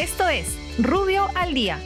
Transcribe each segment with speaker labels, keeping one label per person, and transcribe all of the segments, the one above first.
Speaker 1: Esto es Rubio al Día.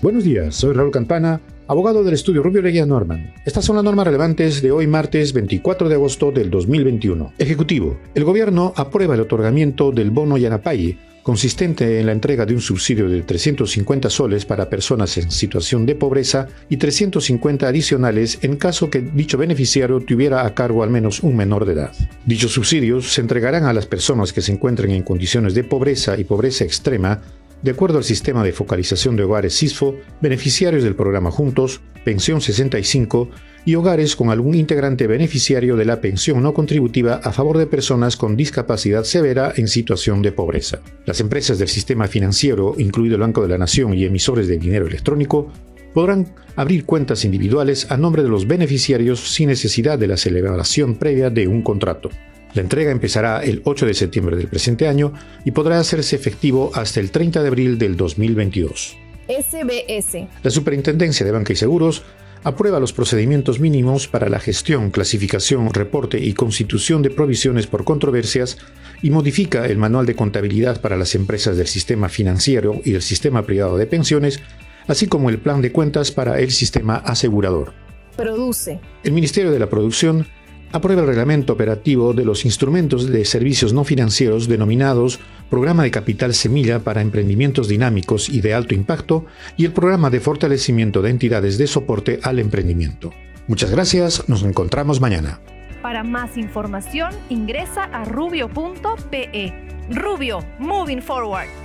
Speaker 2: Buenos días, soy Raúl Campana, abogado del estudio Rubio Leguía Norman. Estas son las normas relevantes de hoy martes 24 de agosto del 2021. Ejecutivo. El gobierno aprueba el otorgamiento del bono Yanapay consistente en la entrega de un subsidio de 350 soles para personas en situación de pobreza y 350 adicionales en caso que dicho beneficiario tuviera a cargo al menos un menor de edad. Dichos subsidios se entregarán a las personas que se encuentren en condiciones de pobreza y pobreza extrema de acuerdo al sistema de focalización de hogares CISFO, beneficiarios del programa Juntos, Pensión 65 y hogares con algún integrante beneficiario de la pensión no contributiva a favor de personas con discapacidad severa en situación de pobreza. Las empresas del sistema financiero, incluido el Banco de la Nación y emisores de dinero electrónico, podrán abrir cuentas individuales a nombre de los beneficiarios sin necesidad de la celebración previa de un contrato. La entrega empezará el 8 de septiembre del presente año y podrá hacerse efectivo hasta el 30 de abril del 2022. SBS. La Superintendencia de Banca y Seguros aprueba los procedimientos mínimos para la gestión, clasificación, reporte y constitución de provisiones por controversias y modifica el manual de contabilidad para las empresas del sistema financiero y del sistema privado de pensiones, así como el plan de cuentas para el sistema asegurador. Produce. El Ministerio de la Producción aprueba el reglamento operativo de los instrumentos de servicios no financieros denominados Programa de Capital Semilla para Emprendimientos Dinámicos y de Alto Impacto y el Programa de Fortalecimiento de Entidades de Soporte al Emprendimiento. Muchas gracias, nos encontramos mañana.
Speaker 1: Para más información ingresa a rubio.pe. Rubio, Moving Forward.